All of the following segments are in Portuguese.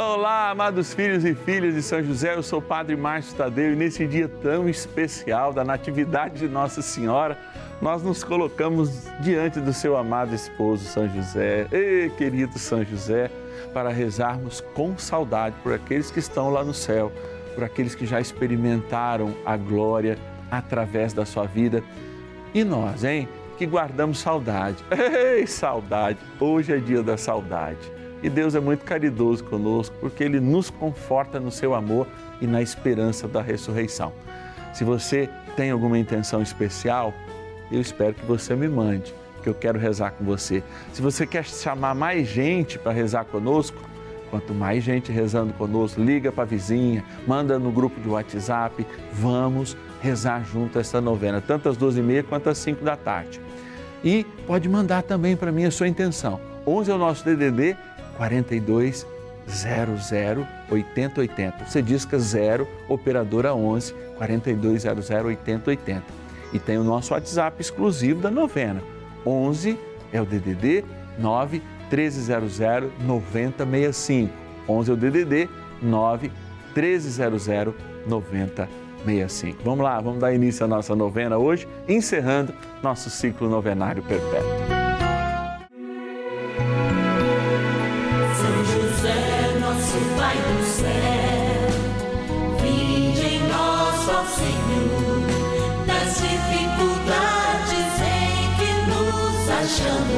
Olá, amados filhos e filhas de São José, eu sou o Padre Márcio Tadeu e nesse dia tão especial da Natividade de Nossa Senhora, nós nos colocamos diante do seu amado esposo São José, e querido São José, para rezarmos com saudade por aqueles que estão lá no céu, por aqueles que já experimentaram a glória através da sua vida. E nós, hein, que guardamos saudade. Ei, saudade! Hoje é dia da saudade e Deus é muito caridoso conosco, porque Ele nos conforta no seu amor e na esperança da ressurreição. Se você tem alguma intenção especial, eu espero que você me mande, que eu quero rezar com você. Se você quer chamar mais gente para rezar conosco, quanto mais gente rezando conosco, liga para a vizinha, manda no grupo de WhatsApp, vamos rezar junto essa novena, tanto às 12h30 quanto às 5 da tarde. E pode mandar também para mim a sua intenção. 11 é o nosso DDD 42 00 8080. Você disca 0 operadora 11 4200 8080. E tem o nosso WhatsApp exclusivo da novena. 11 é o DDD 9 1300 9065. 11 é o DDD 9 1300 9065. Vamos lá, vamos dar início à nossa novena hoje, encerrando nosso ciclo novenário perpétuo. show me.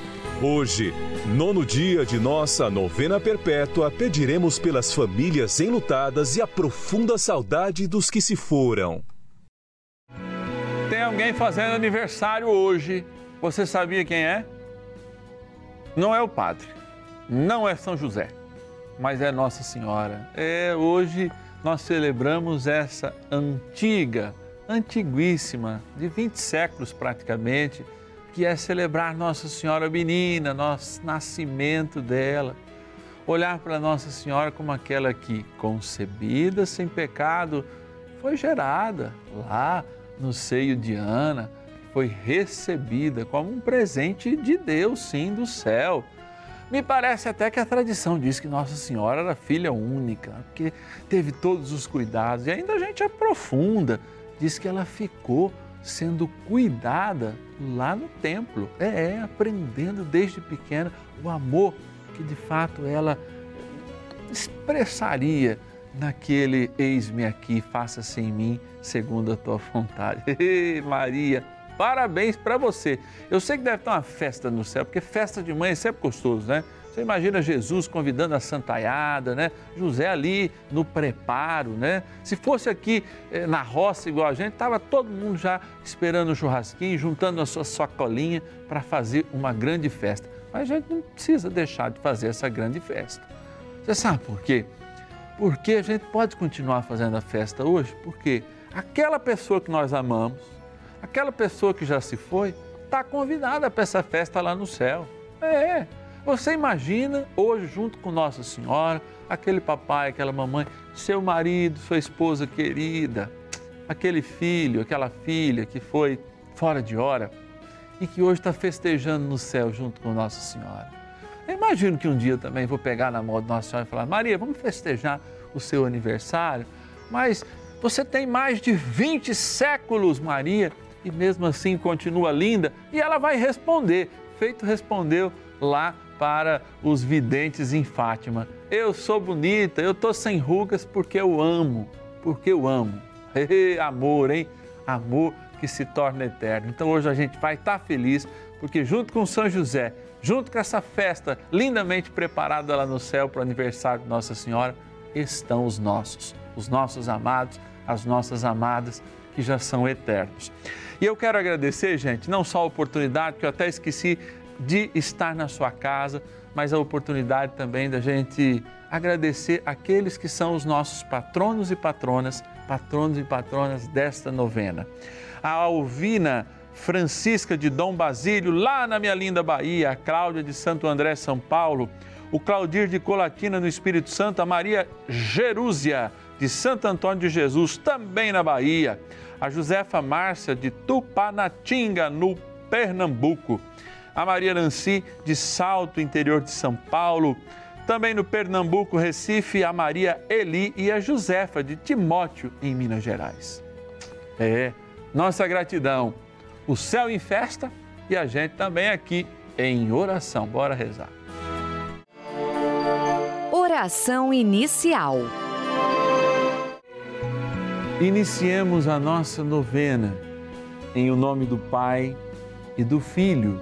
Hoje, Nono dia de nossa novena perpétua, pediremos pelas famílias enlutadas e a profunda saudade dos que se foram. Tem alguém fazendo aniversário hoje. Você sabia quem é? Não é o padre, não é São José, mas é Nossa Senhora. É hoje nós celebramos essa antiga, antiguíssima, de 20 séculos praticamente que é celebrar Nossa Senhora menina, nosso nascimento dela. Olhar para Nossa Senhora como aquela que, concebida sem pecado, foi gerada lá no seio de Ana, foi recebida como um presente de Deus, sim, do céu. Me parece até que a tradição diz que Nossa Senhora era filha única, porque teve todos os cuidados, e ainda a gente aprofunda, diz que ela ficou sendo cuidada lá no templo. É, é, aprendendo desde pequena o amor que de fato ela expressaria naquele eis-me aqui, faça-se em mim segundo a tua vontade. Ei, Maria, parabéns para você. Eu sei que deve ter uma festa no céu, porque festa de mãe é sempre gostoso, né? Você imagina Jesus convidando a santaiada, né? José ali no preparo, né? Se fosse aqui eh, na roça igual a gente, estava todo mundo já esperando o churrasquinho, juntando a sua sacolinha para fazer uma grande festa. Mas a gente não precisa deixar de fazer essa grande festa. Você sabe por quê? Porque a gente pode continuar fazendo a festa hoje, porque aquela pessoa que nós amamos, aquela pessoa que já se foi, está convidada para essa festa lá no céu. É, Você imagina hoje, junto com Nossa Senhora, aquele papai, aquela mamãe, seu marido, sua esposa querida, aquele filho, aquela filha que foi fora de hora e que hoje está festejando no céu junto com Nossa Senhora. Eu imagino que um dia também vou pegar na mão de Nossa Senhora e falar: Maria, vamos festejar o seu aniversário, mas você tem mais de 20 séculos, Maria, e mesmo assim continua linda. E ela vai responder, feito respondeu lá para os videntes em Fátima. Eu sou bonita, eu tô sem rugas porque eu amo, porque eu amo. Amor, hein? Amor que se torna eterno. Então hoje a gente vai estar tá feliz porque junto com São José, junto com essa festa lindamente preparada lá no céu para o aniversário de Nossa Senhora, estão os nossos, os nossos amados as nossas amadas que já são eternos. E eu quero agradecer, gente, não só a oportunidade, que eu até esqueci de estar na sua casa, mas a oportunidade também da gente agradecer aqueles que são os nossos patronos e patronas, patronos e patronas desta novena. A Alvina Francisca de Dom Basílio, lá na minha linda Bahia, a Cláudia de Santo André, São Paulo, o Claudir de Colatina, no Espírito Santo, a Maria Jerúzia, de Santo Antônio de Jesus, também na Bahia, a Josefa Márcia de Tupanatinga, no Pernambuco, a Maria Nancy de Salto, interior de São Paulo, também no Pernambuco, Recife, a Maria Eli e a Josefa de Timóteo, em Minas Gerais. É, nossa gratidão. O céu em festa e a gente também aqui em oração. Bora rezar. Oração inicial. Iniciemos a nossa novena em o nome do Pai e do Filho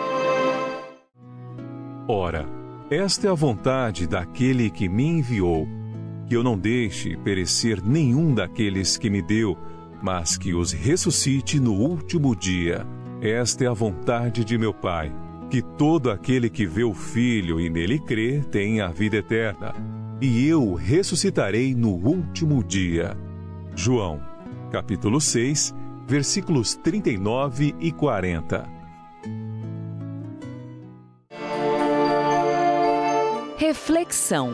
Ora, esta é a vontade daquele que me enviou, que eu não deixe perecer nenhum daqueles que me deu, mas que os ressuscite no último dia. Esta é a vontade de meu Pai, que todo aquele que vê o Filho e nele crê tenha a vida eterna, e eu o ressuscitarei no último dia. João, capítulo 6, versículos 39 e 40. Reflexão.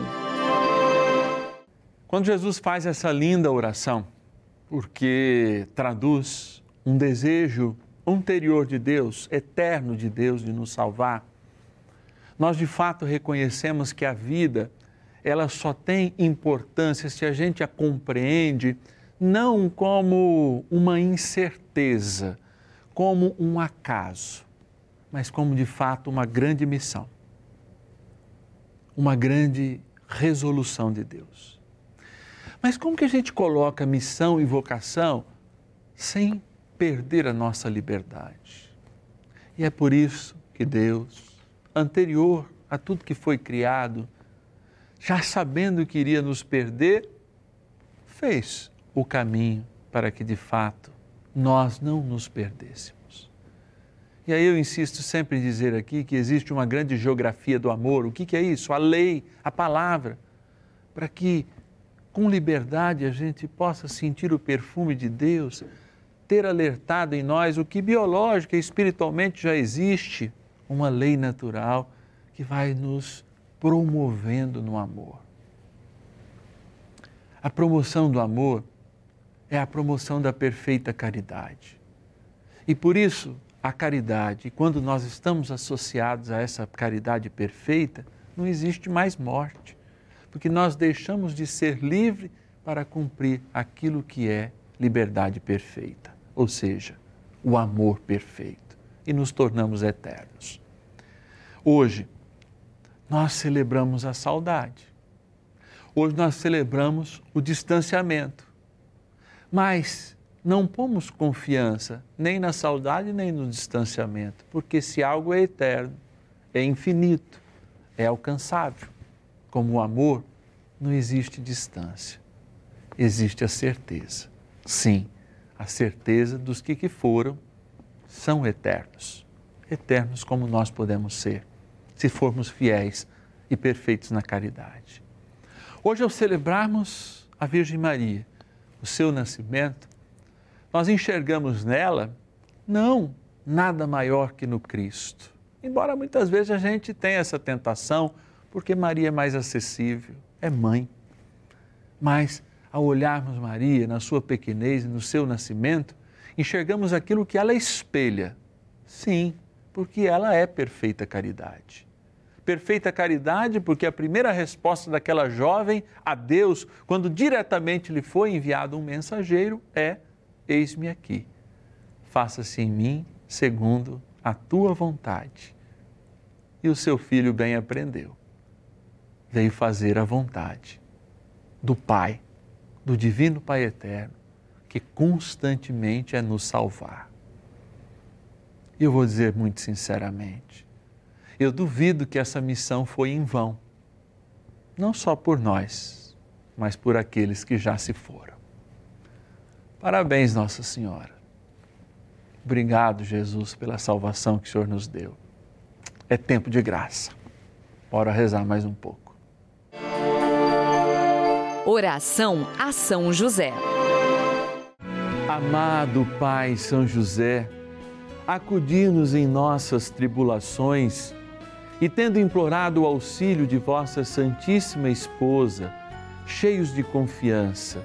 Quando Jesus faz essa linda oração, porque traduz um desejo anterior de Deus, eterno de Deus de nos salvar. Nós de fato reconhecemos que a vida ela só tem importância se a gente a compreende não como uma incerteza, como um acaso, mas como de fato uma grande missão, uma grande resolução de Deus. Mas como que a gente coloca missão e vocação sem perder a nossa liberdade? E é por isso que Deus, anterior a tudo que foi criado, já sabendo que iria nos perder, fez o caminho para que de fato nós não nos perdêssemos. E aí eu insisto sempre em dizer aqui que existe uma grande geografia do amor. O que, é isso? A lei, a palavra, para que com liberdade a gente possa sentir o perfume de Deus, ter alertado em nós o que biológica e espiritualmente já existe, uma lei natural que vai nos promovendo no amor. A promoção do amor é a promoção da perfeita caridade. E por isso, a caridade, quando nós estamos associados a essa caridade perfeita, não existe mais morte, porque nós deixamos de ser livre para cumprir aquilo que é liberdade perfeita, ou seja, o amor perfeito, e nos tornamos eternos. Hoje, nós celebramos a saudade. Hoje nós celebramos o distanciamento. Mas não pomos confiança nem na saudade nem no distanciamento, porque se algo é eterno, é infinito, é alcançável, como o amor, não existe distância, existe a certeza. Sim, a certeza dos que, que foram são eternos, eternos como nós podemos ser se formos fiéis e perfeitos na caridade. Hoje, ao celebrarmos a Virgem Maria, o seu nascimento, nós enxergamos nela não nada maior que no Cristo. Embora muitas vezes a gente tenha essa tentação, porque Maria é mais acessível, é mãe. Mas ao olharmos Maria na sua pequenez no seu nascimento, enxergamos aquilo que ela espelha. Sim, porque ela é perfeita caridade perfeita caridade, porque a primeira resposta daquela jovem a Deus, quando diretamente lhe foi enviado um mensageiro, é: Eis-me aqui, faça-se em mim segundo a tua vontade. E o seu filho bem aprendeu. Veio fazer a vontade do Pai, do Divino Pai Eterno, que constantemente é nos salvar. E eu vou dizer muito sinceramente, eu duvido que essa missão foi em vão, não só por nós, mas por aqueles que já se foram. Parabéns, Nossa Senhora. Obrigado, Jesus, pela salvação que o Senhor nos deu. É tempo de graça. Bora rezar mais um pouco. Oração a São José. Amado Pai São José, acudir-nos em nossas tribulações e tendo implorado o auxílio de vossa Santíssima Esposa, cheios de confiança,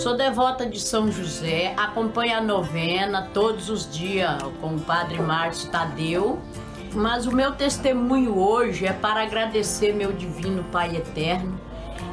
Sou devota de São José, acompanho a novena todos os dias com o Padre Márcio Tadeu. Mas o meu testemunho hoje é para agradecer meu divino Pai eterno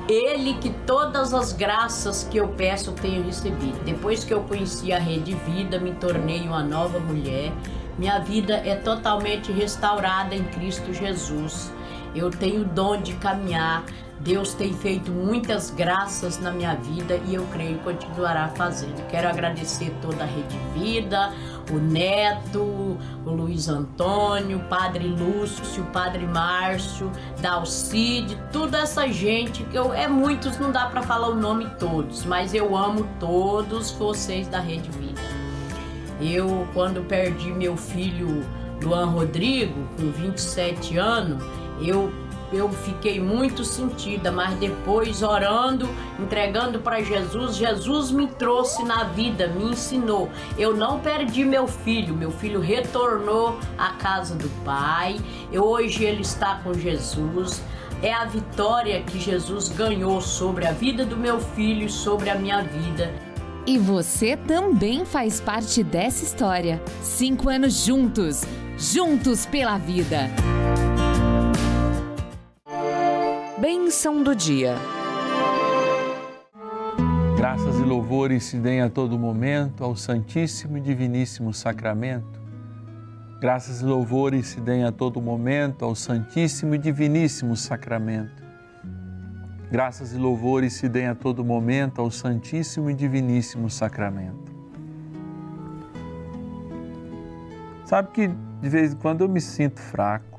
ele que todas as graças que eu peço tenho recebido. Depois que eu conheci a Rede Vida, me tornei uma nova mulher. Minha vida é totalmente restaurada em Cristo Jesus. Eu tenho o dom de caminhar. Deus tem feito muitas graças na minha vida e eu creio que continuará fazendo. Quero agradecer toda a Rede Vida, o Neto, o Luiz Antônio, o Padre Lúcio, o Padre Márcio, Dalcide, toda essa gente que eu é muitos, não dá para falar o nome todos, mas eu amo todos vocês da Rede Vida. Eu quando perdi meu filho Luan Rodrigo com 27 anos, eu eu fiquei muito sentida, mas depois orando, entregando para Jesus, Jesus me trouxe na vida, me ensinou. Eu não perdi meu filho, meu filho retornou à casa do Pai. Eu, hoje ele está com Jesus. É a vitória que Jesus ganhou sobre a vida do meu filho e sobre a minha vida. E você também faz parte dessa história. Cinco anos juntos, juntos pela vida. Bênção do dia. Graças e louvores se deem a todo momento ao Santíssimo e Diviníssimo Sacramento. Graças e louvores se deem a todo momento ao Santíssimo e Diviníssimo Sacramento. Graças e louvores se deem a todo momento ao Santíssimo e Diviníssimo Sacramento. Sabe que de vez em quando eu me sinto fraco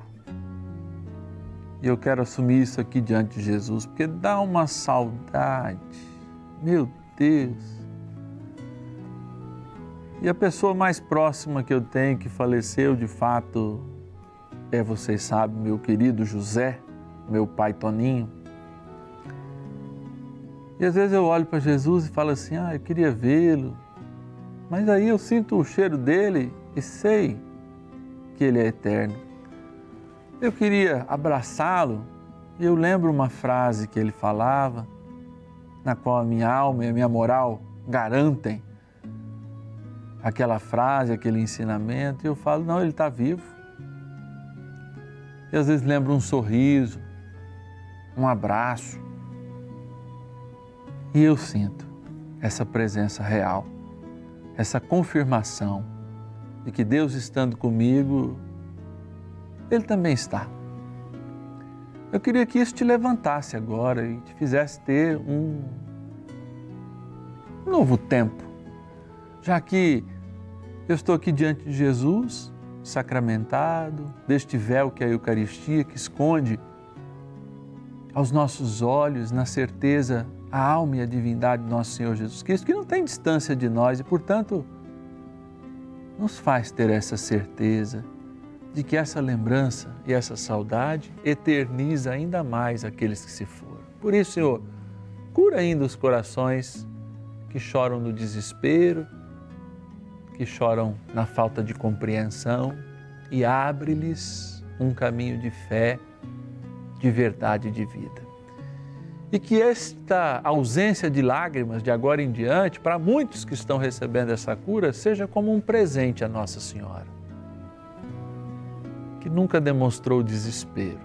e eu quero assumir isso aqui diante de Jesus, porque dá uma saudade. Meu Deus. E a pessoa mais próxima que eu tenho que faleceu de fato é, vocês sabem, meu querido José, meu pai Toninho. E às vezes eu olho para Jesus e falo assim: ah, eu queria vê-lo. Mas aí eu sinto o cheiro dele e sei que ele é eterno. Eu queria abraçá-lo e eu lembro uma frase que ele falava, na qual a minha alma e a minha moral garantem aquela frase, aquele ensinamento, e eu falo: não, ele está vivo. E às vezes lembro um sorriso, um abraço, e eu sinto essa presença real, essa confirmação de que Deus estando comigo, ele também está. Eu queria que isso te levantasse agora e te fizesse ter um novo tempo, já que eu estou aqui diante de Jesus, sacramentado, deste véu que é a Eucaristia, que esconde aos nossos olhos, na certeza, a alma e a divindade do nosso Senhor Jesus Cristo, que não tem distância de nós e, portanto, nos faz ter essa certeza de que essa lembrança e essa saudade eterniza ainda mais aqueles que se foram. Por isso, Senhor, cura ainda os corações que choram no desespero, que choram na falta de compreensão e abre-lhes um caminho de fé, de verdade e de vida. E que esta ausência de lágrimas de agora em diante, para muitos que estão recebendo essa cura, seja como um presente a Nossa Senhora que nunca demonstrou desespero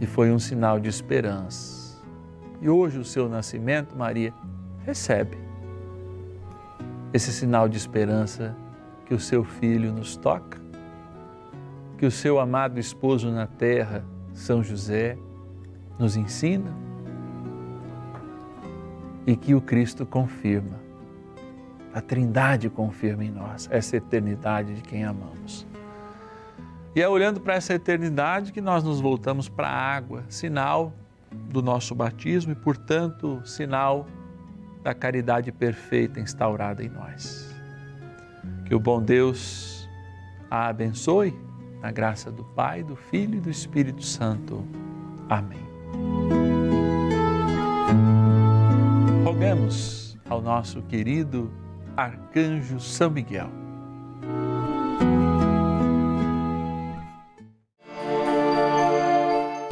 e foi um sinal de esperança. E hoje, o seu nascimento, Maria, recebe esse sinal de esperança que o seu filho nos toca, que o seu amado esposo na terra, São José, nos ensina e que o Cristo confirma A Trindade confirma em nós essa eternidade de quem amamos. E é olhando para essa eternidade que nós nos voltamos para a água, sinal do nosso batismo e, portanto, sinal da caridade perfeita instaurada em nós. Que o bom Deus a abençoe, na graça do Pai, do Filho e do Espírito Santo. Amém. Rogamos ao nosso querido Arcanjo São Miguel.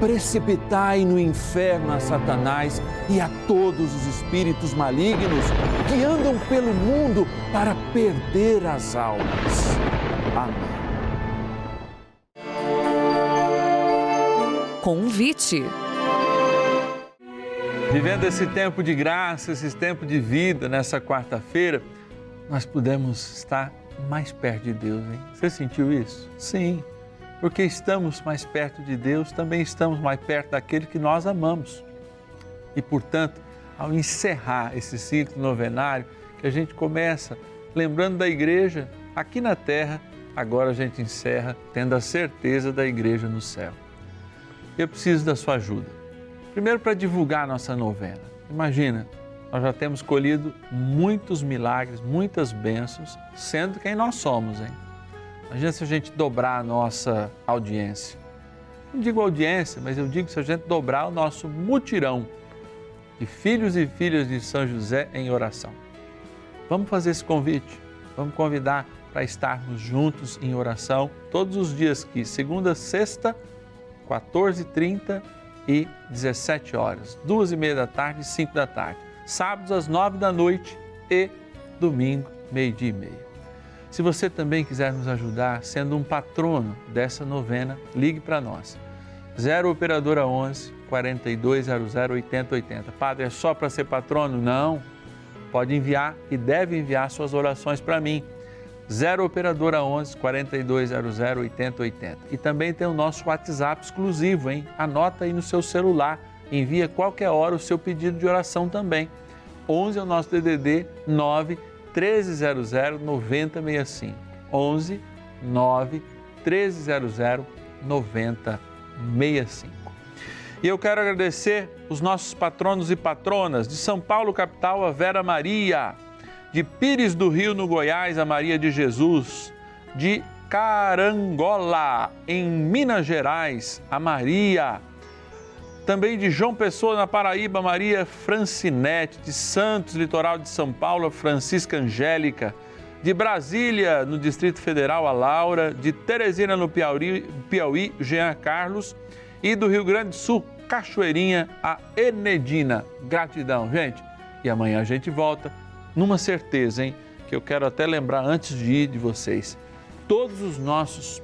precipitai no inferno a Satanás e a todos os espíritos malignos que andam pelo mundo para perder as almas. Amém. Convite. Vivendo esse tempo de graça, esse tempo de vida nessa quarta-feira, nós pudemos estar mais perto de Deus, hein? Você sentiu isso? Sim, porque estamos mais perto de Deus, também estamos mais perto daquele que nós amamos. E, portanto, ao encerrar esse ciclo novenário, que a gente começa lembrando da igreja aqui na terra, agora a gente encerra tendo a certeza da igreja no céu. Eu preciso da sua ajuda. Primeiro, para divulgar a nossa novena. Imagina, nós já temos colhido muitos milagres, muitas bênçãos, sendo quem nós somos, hein? Imagina se a gente dobrar a nossa audiência. Não digo audiência, mas eu digo se a gente dobrar o nosso mutirão de filhos e filhas de São José em oração. Vamos fazer esse convite, vamos convidar para estarmos juntos em oração todos os dias que segunda, sexta, 14h30 e 17 horas, duas e meia da tarde e 5 da tarde sábados às nove da noite e domingo, meio-dia e meia. Se você também quiser nos ajudar sendo um patrono dessa novena, ligue para nós. 0 Operadora 11 4200 8080. Padre, é só para ser patrono? Não. Pode enviar e deve enviar suas orações para mim. 0 Operadora 11 4200 8080. E também tem o nosso WhatsApp exclusivo, hein? Anota aí no seu celular envia qualquer hora o seu pedido de oração também. 11 é o nosso DDD 9 1300 9065. 11 9 1300 9065. E eu quero agradecer os nossos patronos e patronas de São Paulo, capital, a Vera Maria, de Pires do Rio, no Goiás, a Maria de Jesus, de Carangola, em Minas Gerais, a Maria também de João Pessoa, na Paraíba, Maria Francinete, de Santos, litoral de São Paulo, Francisca Angélica, de Brasília, no Distrito Federal, a Laura, de Teresina, no Piauí, Piauí Jean Carlos, e do Rio Grande do Sul, Cachoeirinha, a Enedina. Gratidão, gente. E amanhã a gente volta numa certeza, hein? Que eu quero até lembrar antes de ir de vocês. Todos os nossos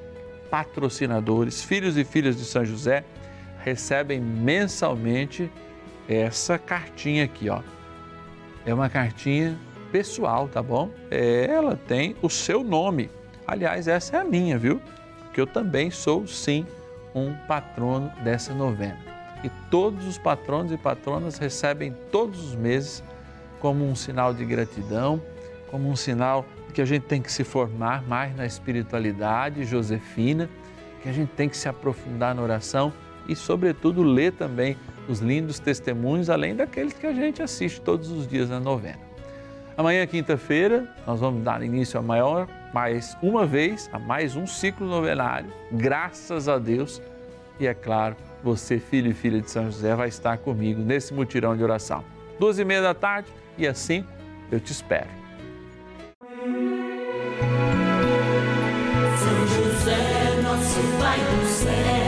patrocinadores, filhos e filhas de São José, recebem mensalmente essa cartinha aqui, ó. É uma cartinha pessoal, tá bom? É, ela tem o seu nome. Aliás, essa é a minha, viu? Que eu também sou, sim, um patrono dessa novena. E todos os patronos e patronas recebem todos os meses como um sinal de gratidão, como um sinal que a gente tem que se formar mais na espiritualidade josefina, que a gente tem que se aprofundar na oração e, sobretudo, ler também os lindos testemunhos, além daqueles que a gente assiste todos os dias na novena. Amanhã, quinta-feira, nós vamos dar início a maior, mais uma vez, a mais um ciclo novenário, graças a Deus. E é claro, você, filho e filha de São José, vai estar comigo nesse mutirão de oração. Duas e meia da tarde e assim eu te espero. São José, nosso Pai do céu